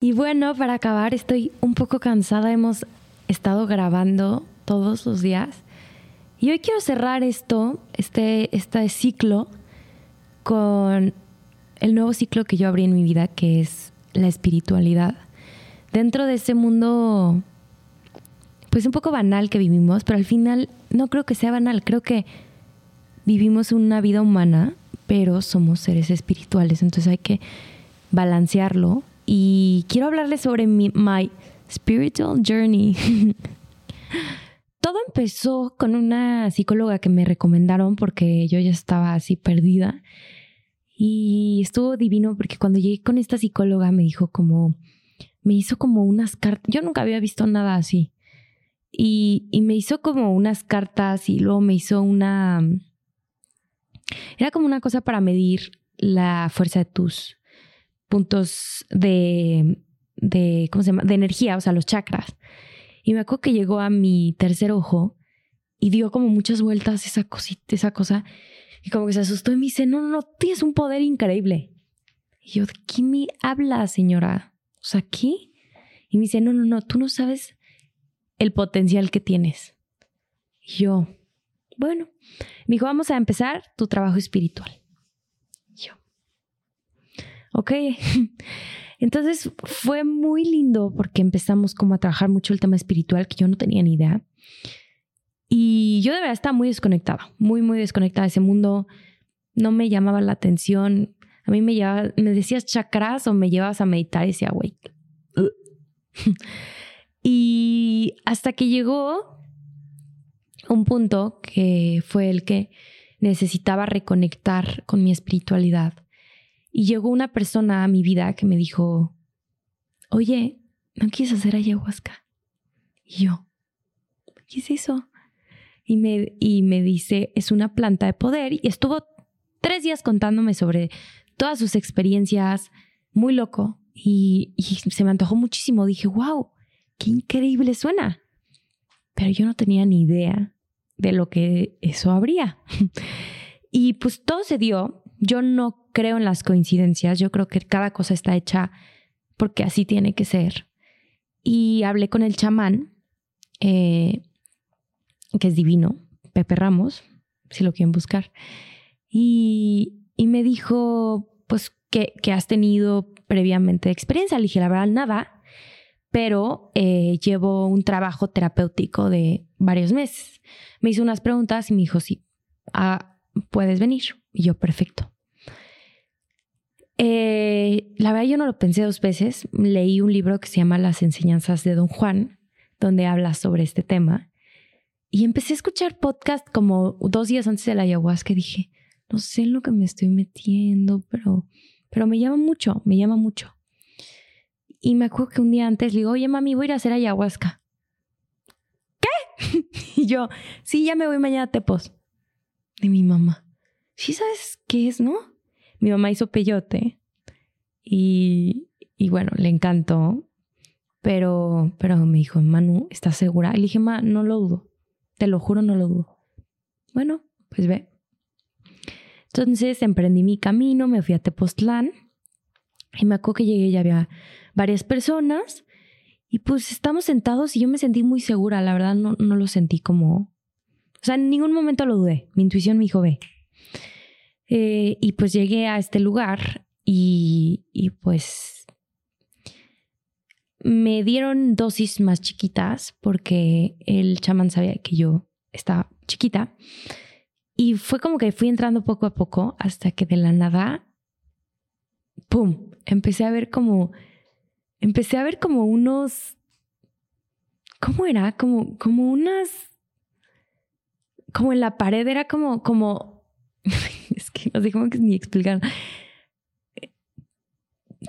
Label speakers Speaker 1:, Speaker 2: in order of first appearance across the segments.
Speaker 1: Y bueno, para acabar, estoy un poco cansada. Hemos estado grabando todos los días. Y hoy quiero cerrar esto, este, este ciclo, con el nuevo ciclo que yo abrí en mi vida, que es la espiritualidad. Dentro de ese mundo, pues un poco banal que vivimos, pero al final no creo que sea banal, creo que vivimos una vida humana, pero somos seres espirituales, entonces hay que balancearlo y quiero hablarles sobre mi spiritual journey. Todo empezó con una psicóloga que me recomendaron porque yo ya estaba así perdida y estuvo divino porque cuando llegué con esta psicóloga me dijo como me hizo como unas cartas, yo nunca había visto nada así. Y, y me hizo como unas cartas y luego me hizo una... Era como una cosa para medir la fuerza de tus puntos de, de, ¿cómo se llama? De energía, o sea, los chakras. Y me acuerdo que llegó a mi tercer ojo y dio como muchas vueltas esa cosita, esa cosa. Y como que se asustó y me dice, no, no, no, tienes un poder increíble. Y yo, ¿de qué me habla, señora? O sea, ¿qué? Y me dice, no, no, no, tú no sabes el potencial que tienes. Y yo, bueno, me dijo, vamos a empezar tu trabajo espiritual. Ok. Entonces fue muy lindo porque empezamos como a trabajar mucho el tema espiritual que yo no tenía ni idea. Y yo de verdad estaba muy desconectada, muy, muy desconectada de ese mundo. No me llamaba la atención. A mí me, llevaba, me decías chakras o me llevabas a meditar y decía, güey. y hasta que llegó un punto que fue el que necesitaba reconectar con mi espiritualidad y llegó una persona a mi vida que me dijo, oye, ¿no quieres hacer ayahuasca? Y yo, ¿qué es eso? Y me, y me dice, es una planta de poder. Y estuvo tres días contándome sobre todas sus experiencias, muy loco. Y, y se me antojó muchísimo. Dije, wow, qué increíble suena. Pero yo no tenía ni idea de lo que eso habría. y pues todo se dio. Yo no creo en las coincidencias, yo creo que cada cosa está hecha porque así tiene que ser. Y hablé con el chamán, eh, que es divino, Pepe Ramos, si lo quieren buscar, y, me dijo, pues, que, has tenido previamente experiencia. Le dije, la verdad, nada, pero eh, llevo un trabajo terapéutico de varios meses. Me hizo unas preguntas y me dijo, sí, ah, puedes venir. Y yo, perfecto. Eh, la verdad yo no lo pensé dos veces. Leí un libro que se llama Las enseñanzas de Don Juan, donde habla sobre este tema. Y empecé a escuchar podcast como dos días antes de la ayahuasca dije, no sé en lo que me estoy metiendo, pero, pero me llama mucho, me llama mucho. Y me acuerdo que un día antes le digo, oye mami, voy a ir a hacer ayahuasca. ¿Qué? y yo, sí, ya me voy mañana a Tepos. De mi mamá. ¿Sí sabes qué es, no? Mi mamá hizo peyote y, y bueno, le encantó, pero, pero me dijo, Manu, ¿estás segura? Y le dije, Ma, no lo dudo, te lo juro, no lo dudo. Bueno, pues ve. Entonces emprendí mi camino, me fui a Tepoztlán y me acuerdo que llegué y había varias personas y pues estamos sentados y yo me sentí muy segura, la verdad no, no lo sentí como... O sea, en ningún momento lo dudé. Mi intuición me dijo, ve. Eh, y pues llegué a este lugar y, pues me dieron dosis más chiquitas porque el chamán sabía que yo estaba chiquita. Y fue como que fui entrando poco a poco hasta que de la nada, ¡pum! Empecé a ver como, empecé a ver como unos, ¿cómo era? Como, como unas, como en la pared era como, como que no sé cómo ni explicar.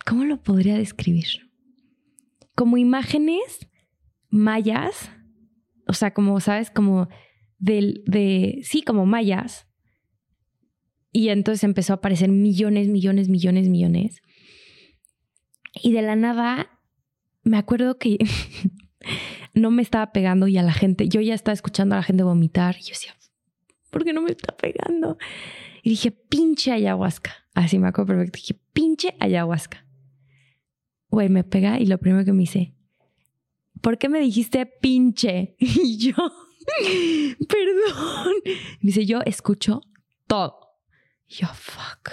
Speaker 1: ¿Cómo lo podría describir? Como imágenes mayas, o sea, como, ¿sabes? Como del, de, sí, como mayas. Y entonces empezó a aparecer millones, millones, millones, millones. Y de la nada, me acuerdo que no me estaba pegando y a la gente, yo ya estaba escuchando a la gente vomitar y yo decía, ¿por qué no me está pegando? Dije, pinche ayahuasca. Así me acuerdo perfecto. Dije, pinche ayahuasca. güey, me pega y lo primero que me dice, ¿por qué me dijiste pinche? Y yo, perdón. Me dice, yo escucho todo. Yo, fuck.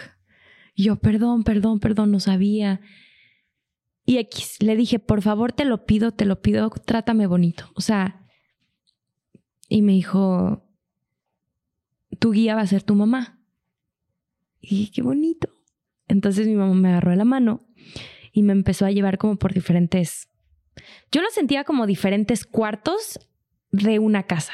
Speaker 1: Yo, perdón, perdón, perdón, no sabía. Y X, le dije, por favor, te lo pido, te lo pido, trátame bonito. O sea, y me dijo, tu guía va a ser tu mamá. Y qué bonito. Entonces mi mamá me agarró de la mano y me empezó a llevar como por diferentes... Yo lo sentía como diferentes cuartos de una casa,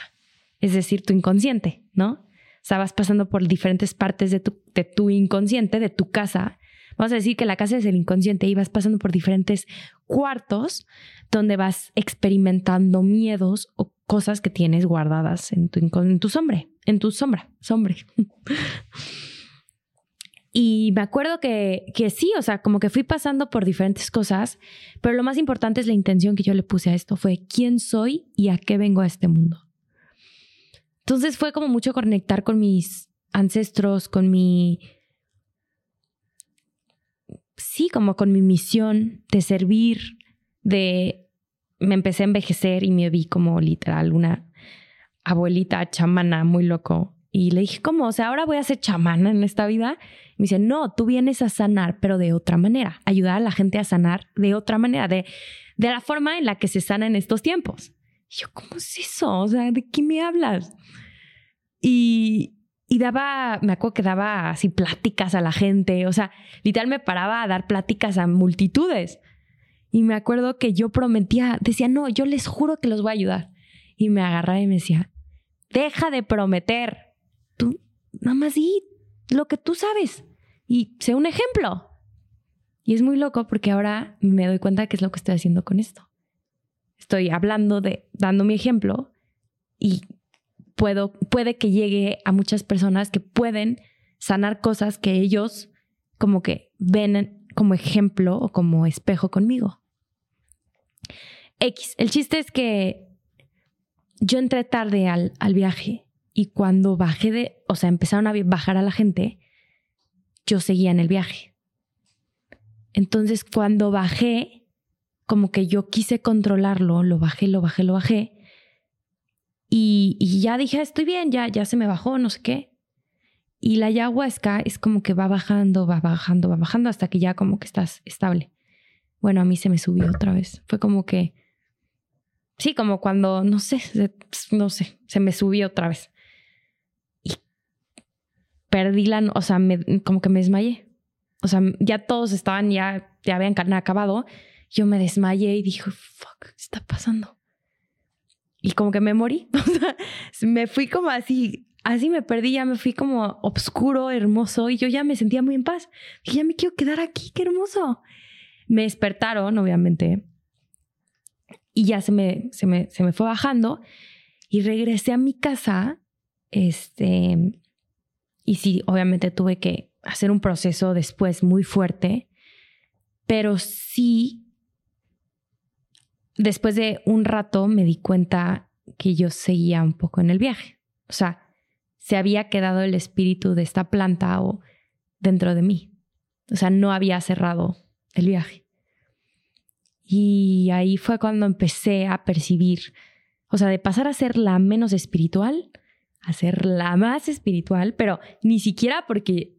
Speaker 1: es decir, tu inconsciente, ¿no? O sea, vas pasando por diferentes partes de tu, de tu inconsciente, de tu casa. Vamos a decir que la casa es el inconsciente y vas pasando por diferentes cuartos donde vas experimentando miedos o cosas que tienes guardadas en tu, en tu sombra, en tu sombra, sombra. Y me acuerdo que, que sí, o sea, como que fui pasando por diferentes cosas, pero lo más importante es la intención que yo le puse a esto, fue quién soy y a qué vengo a este mundo. Entonces fue como mucho conectar con mis ancestros, con mi... Sí, como con mi misión de servir, de... Me empecé a envejecer y me vi como literal una abuelita chamana muy loco. Y le dije, ¿cómo? O sea, ahora voy a ser chamana en esta vida. Me dice, no, tú vienes a sanar, pero de otra manera, ayudar a la gente a sanar de otra manera, de, de la forma en la que se sana en estos tiempos. Y yo, ¿cómo es eso? O sea, ¿de qué me hablas? Y, y daba, me acuerdo que daba así pláticas a la gente, o sea, literal me paraba a dar pláticas a multitudes. Y me acuerdo que yo prometía, decía, no, yo les juro que los voy a ayudar. Y me agarraba y me decía, deja de prometer. Nada más di lo que tú sabes y sé un ejemplo. Y es muy loco porque ahora me doy cuenta de qué es lo que estoy haciendo con esto. Estoy hablando de, dando mi ejemplo y puedo, puede que llegue a muchas personas que pueden sanar cosas que ellos como que ven como ejemplo o como espejo conmigo. X, el chiste es que yo entré tarde al, al viaje y cuando bajé de, o sea, empezaron a bajar a la gente, yo seguía en el viaje. Entonces, cuando bajé, como que yo quise controlarlo, lo bajé, lo bajé, lo bajé. Y, ya dije, ah, estoy bien, ya, ya se me bajó, no sé qué. Y la ayahuasca es como que va bajando, va bajando, va bajando hasta que ya como que estás estable. Bueno, a mí se me subió otra vez. Fue como que, sí, como cuando, no sé, no sé, se me subió otra vez perdí la, o sea, como que me desmayé. O sea, ya todos estaban, ya, ya habían acabado. Yo me desmayé y dije, fuck, ¿qué está pasando? Y como que me morí. O sea, me fui como así, así me perdí, ya me fui como oscuro, hermoso y yo ya me sentía muy en paz. Dije, ya me quiero quedar aquí, qué hermoso. Me despertaron, obviamente, y ya se me, se me, se me fue bajando y regresé a mi casa, este, y sí, obviamente tuve que hacer un proceso después muy fuerte, pero sí, después de un rato me di cuenta que yo seguía un poco en el viaje. O sea, se había quedado el espíritu de esta planta o dentro de mí. O sea, no había cerrado el viaje. Y ahí fue cuando empecé a percibir, o sea, de pasar a ser la menos espiritual hacer la más espiritual, pero ni siquiera porque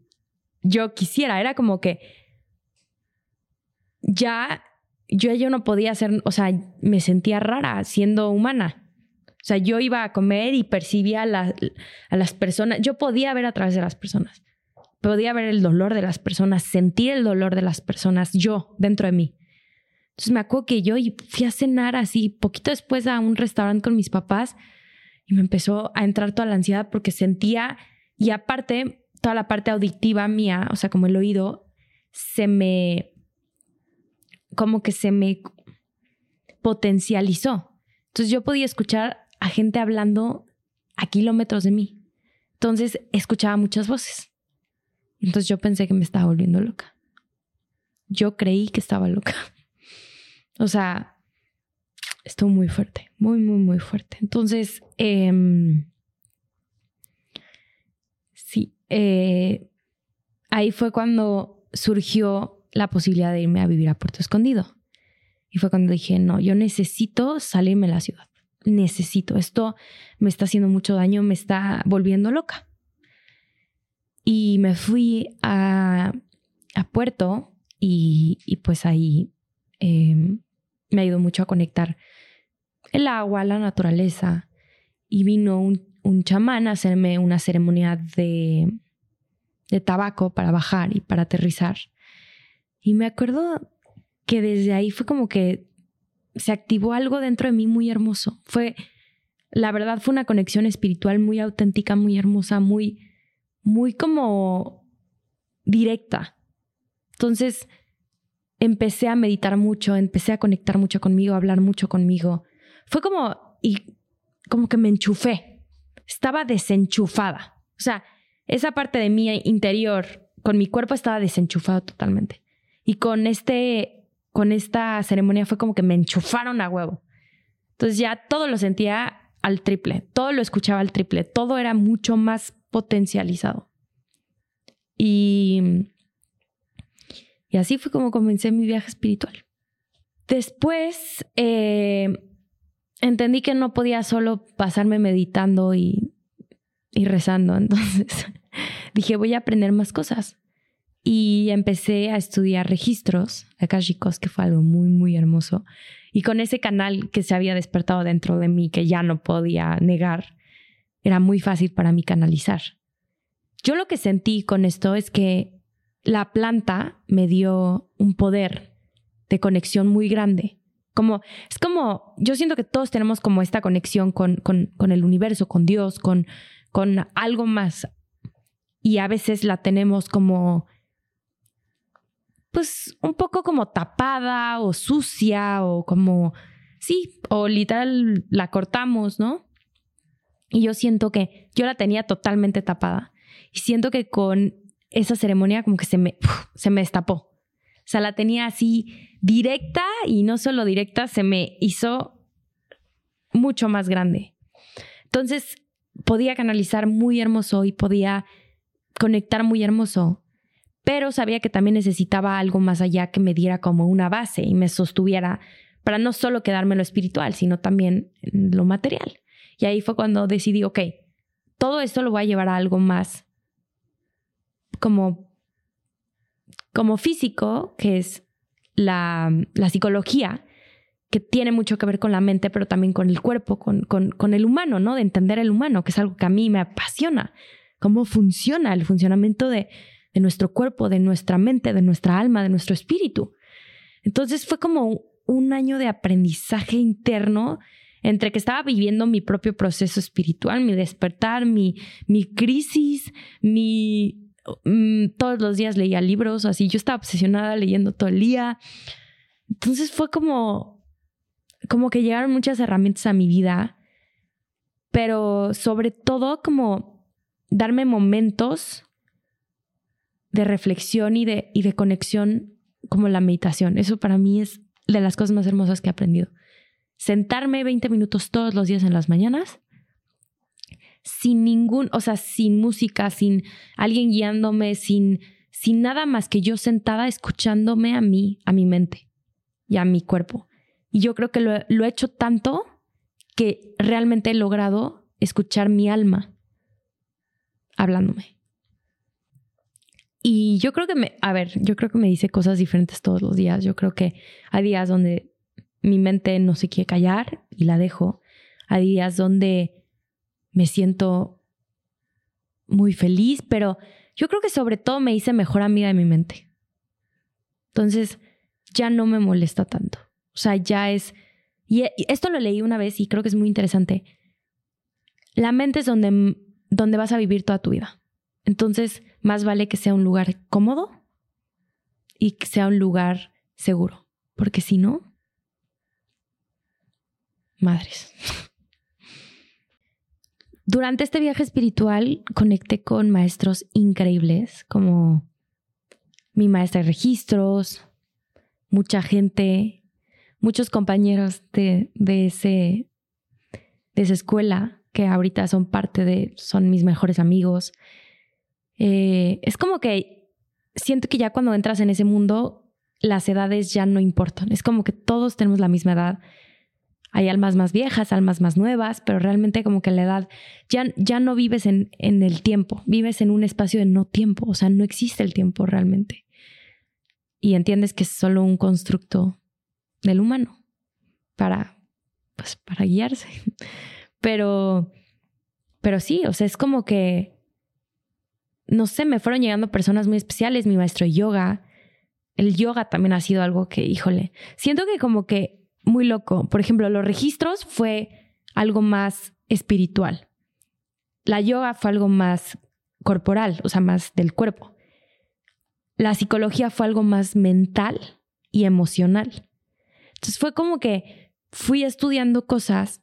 Speaker 1: yo quisiera, era como que ya yo, yo no podía hacer, o sea, me sentía rara siendo humana. O sea, yo iba a comer y percibía a, a las personas, yo podía ver a través de las personas, podía ver el dolor de las personas, sentir el dolor de las personas, yo, dentro de mí. Entonces me acuerdo que yo fui a cenar así, poquito después a un restaurante con mis papás y me empezó a entrar toda la ansiedad porque sentía, y aparte, toda la parte auditiva mía, o sea, como el oído, se me, como que se me potencializó. Entonces yo podía escuchar a gente hablando a kilómetros de mí. Entonces escuchaba muchas voces. Entonces yo pensé que me estaba volviendo loca. Yo creí que estaba loca. O sea, estuvo muy fuerte, muy, muy, muy fuerte. Entonces, em, sí, eh, ahí fue cuando surgió la posibilidad de irme a vivir a Puerto Escondido. Y fue cuando dije, no, yo necesito salirme de la ciudad. Necesito. Esto me está haciendo mucho daño, me está volviendo loca. Y me fui a, a Puerto y, pues ahí em, me ayudó mucho a conectar el agua, la naturaleza. Y vino un, un chamán a hacerme una ceremonia de, de tabaco para bajar y para aterrizar. Y me acuerdo que desde ahí fue como que se activó algo dentro de mí muy hermoso. Fue, la verdad, fue una conexión espiritual muy auténtica, muy hermosa, muy, muy como directa. Entonces, empecé a meditar mucho, empecé a conectar mucho conmigo, a hablar mucho conmigo. Fue como, y como que me enchufé. Estaba desenchufada. O sea, esa parte de mi interior con mi cuerpo estaba desenchufado totalmente. Y con este, con esta ceremonia fue como que me enchufaron a huevo. Entonces ya todo lo sentía al triple, todo lo escuchaba al triple, todo era mucho más potencializado. Y, y así fue como comencé mi viaje espiritual. Después eh, entendí que no podía solo pasarme meditando y, rezando, entonces dije voy a aprender más cosas y empecé a estudiar registros akashicos, que fue algo muy, muy hermoso. Y con ese canal que se había despertado dentro de mí, que ya no podía negar, era muy fácil para mí canalizar. Yo lo que sentí con esto es que la planta me dio un poder de conexión muy grande. Como, es como, yo siento que todos tenemos como esta conexión con, con, con el universo, con Dios, con, con algo más. Y a veces la tenemos como pues un poco como tapada o sucia o como, sí, o literal la cortamos, ¿no? Y yo siento que yo la tenía totalmente tapada y siento que con esa ceremonia como que se me, se me destapó. O sea, la tenía así directa y no solo directa, se me hizo mucho más grande. Entonces podía canalizar muy hermoso y podía conectar muy hermoso pero sabía que también necesitaba algo más allá que me diera como una base y me sostuviera para no solo quedarme en lo espiritual, sino también en lo material. Y ahí fue cuando decidí, ok, todo esto lo voy a llevar a algo más como, como físico, que es la, la psicología, que tiene mucho que ver con la mente, pero también con el cuerpo, con, con, el humano, ¿no? De entender el humano, que es algo que a mí me apasiona, cómo funciona el funcionamiento de, de nuestro cuerpo, de nuestra mente, de nuestra alma, de nuestro espíritu. Entonces fue como un año de aprendizaje interno entre que estaba viviendo mi propio proceso espiritual, mi despertar, mi, mi crisis, mi... Mm, todos los días leía libros, así yo estaba obsesionada leyendo todo el día. Entonces fue como, como que llegaron muchas herramientas a mi vida, pero sobre todo como darme momentos de reflexión y de, y de conexión como la meditación. Eso para mí es de las cosas más hermosas que he aprendido. Sentarme 20 minutos todos los días en las mañanas sin ningún, o sea, sin música, sin alguien guiándome, sin, sin nada más que yo sentada escuchándome a mí, a mi mente y a mi cuerpo. Y yo creo que lo, lo he hecho tanto que realmente he logrado escuchar mi alma hablándome. Y yo creo que me, a ver, yo creo que me dice cosas diferentes todos los días. Yo creo que hay días donde mi mente no se quiere callar y la dejo. Hay días donde me siento muy feliz, pero yo creo que sobre todo me hice mejor amiga de mi mente. Entonces, ya no me molesta tanto. O sea, ya es... Y esto lo leí una vez y creo que es muy interesante. La mente es donde, donde vas a vivir toda tu vida. Entonces, más vale que sea un lugar cómodo y que sea un lugar seguro, porque si no, madres. Durante este viaje espiritual conecté con maestros increíbles, como mi maestra de registros, mucha gente, muchos compañeros de, de, ese, de esa escuela que ahorita son parte de, son mis mejores amigos. Eh, es como que siento que ya cuando entras en ese mundo, las edades ya no importan. Es como que todos tenemos la misma edad. Hay almas más viejas, almas más nuevas, pero realmente como que la edad ya, ya no vives en, en el tiempo, vives en un espacio de no tiempo, o sea, no existe el tiempo realmente. Y entiendes que es solo un constructo del humano para, pues, para guiarse. Pero, pero sí, o sea, es como que, no sé, me fueron llegando personas muy especiales, mi maestro yoga. El yoga también ha sido algo que, híjole, siento que como que muy loco. Por ejemplo, los registros fue algo más espiritual. La yoga fue algo más corporal, o sea, más del cuerpo. La psicología fue algo más mental y emocional. Entonces fue como que fui estudiando cosas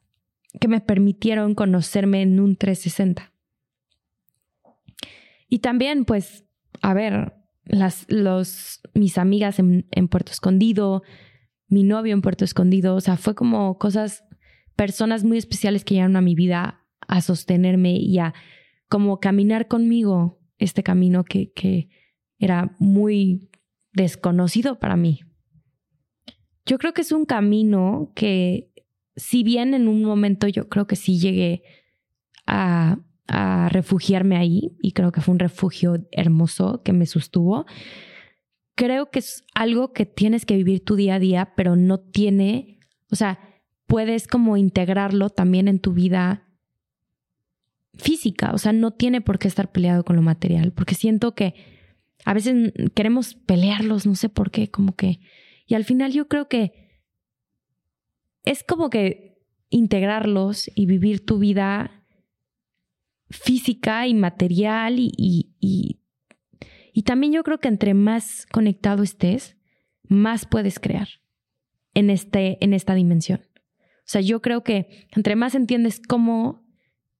Speaker 1: que me permitieron conocerme en un 360. Y también, pues, a ver, las, los, mis amigas en, en Puerto Escondido, mi novio en Puerto Escondido, o sea, fue como cosas, personas muy especiales que llegaron a mi vida a sostenerme y a como caminar conmigo este camino que, que era muy desconocido para mí. Yo creo que es un camino que, si bien en un momento yo creo que sí llegué a, a refugiarme ahí, y creo que fue un refugio hermoso que me sostuvo, creo que es algo que tienes que vivir tu día a día, pero no tiene, o sea, puedes como integrarlo también en tu vida física, o sea, no tiene por qué estar peleado con lo material, porque siento que a veces queremos pelearlos, no sé por qué, como que, y al final yo creo que es como que integrarlos y vivir tu vida física y material y, y, también yo creo que entre más conectado estés, más puedes crear en, este, en esta dimensión. O sea, yo creo que entre más entiendes cómo,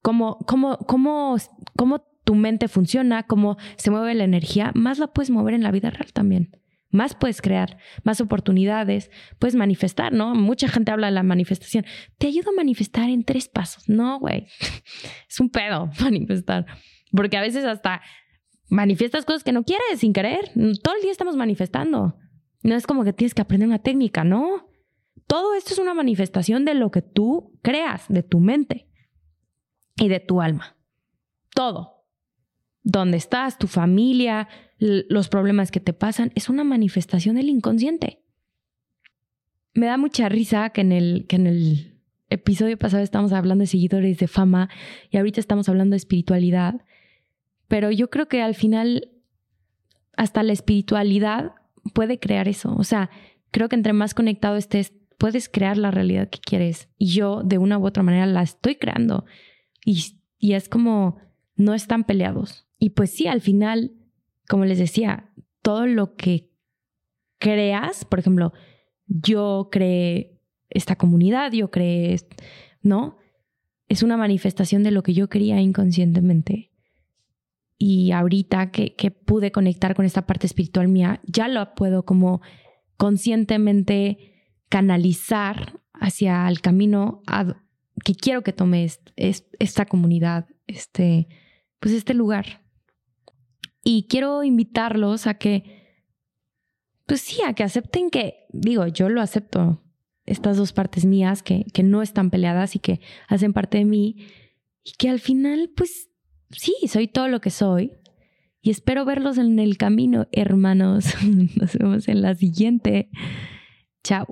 Speaker 1: cómo, cómo, cómo, cómo tu mente funciona, cómo se mueve la energía, más la puedes mover en la vida real también. Más puedes crear, más oportunidades, puedes manifestar, ¿no? Mucha gente habla de la manifestación. Te ayudo a manifestar en tres pasos. No, güey. Es un pedo manifestar. Porque a veces hasta manifiestas cosas que no quieres sin querer. Todo el día estamos manifestando. No es como que tienes que aprender una técnica, no. Todo esto es una manifestación de lo que tú creas, de tu mente y de tu alma. Todo. Donde estás, tu familia, los problemas que te pasan, es una manifestación del inconsciente. Me da mucha risa que en el, que en el episodio pasado estamos hablando de seguidores de fama y ahorita estamos hablando de espiritualidad pero yo creo que al final hasta la espiritualidad puede crear eso. O sea, creo que entre más conectado estés, puedes crear la realidad que quieres. Y yo de una u otra manera la estoy creando. Y, y es como, no están peleados. Y pues sí, al final, como les decía, todo lo que creas, por ejemplo, yo creé esta comunidad, yo creé, ¿no? Es una manifestación de lo que yo quería inconscientemente y ahorita que, pude conectar con esta parte espiritual mía, ya lo puedo como conscientemente canalizar hacia el camino que quiero que tome esta comunidad, este, pues este lugar. Y quiero invitarlos a que, pues sí, a que acepten que, digo, yo lo acepto, estas dos partes mías que, que no están peleadas y que hacen parte de mí, y que al final, pues sí, soy todo lo que soy. Y espero verlos en el camino, hermanos. Nos vemos en la siguiente. Chao.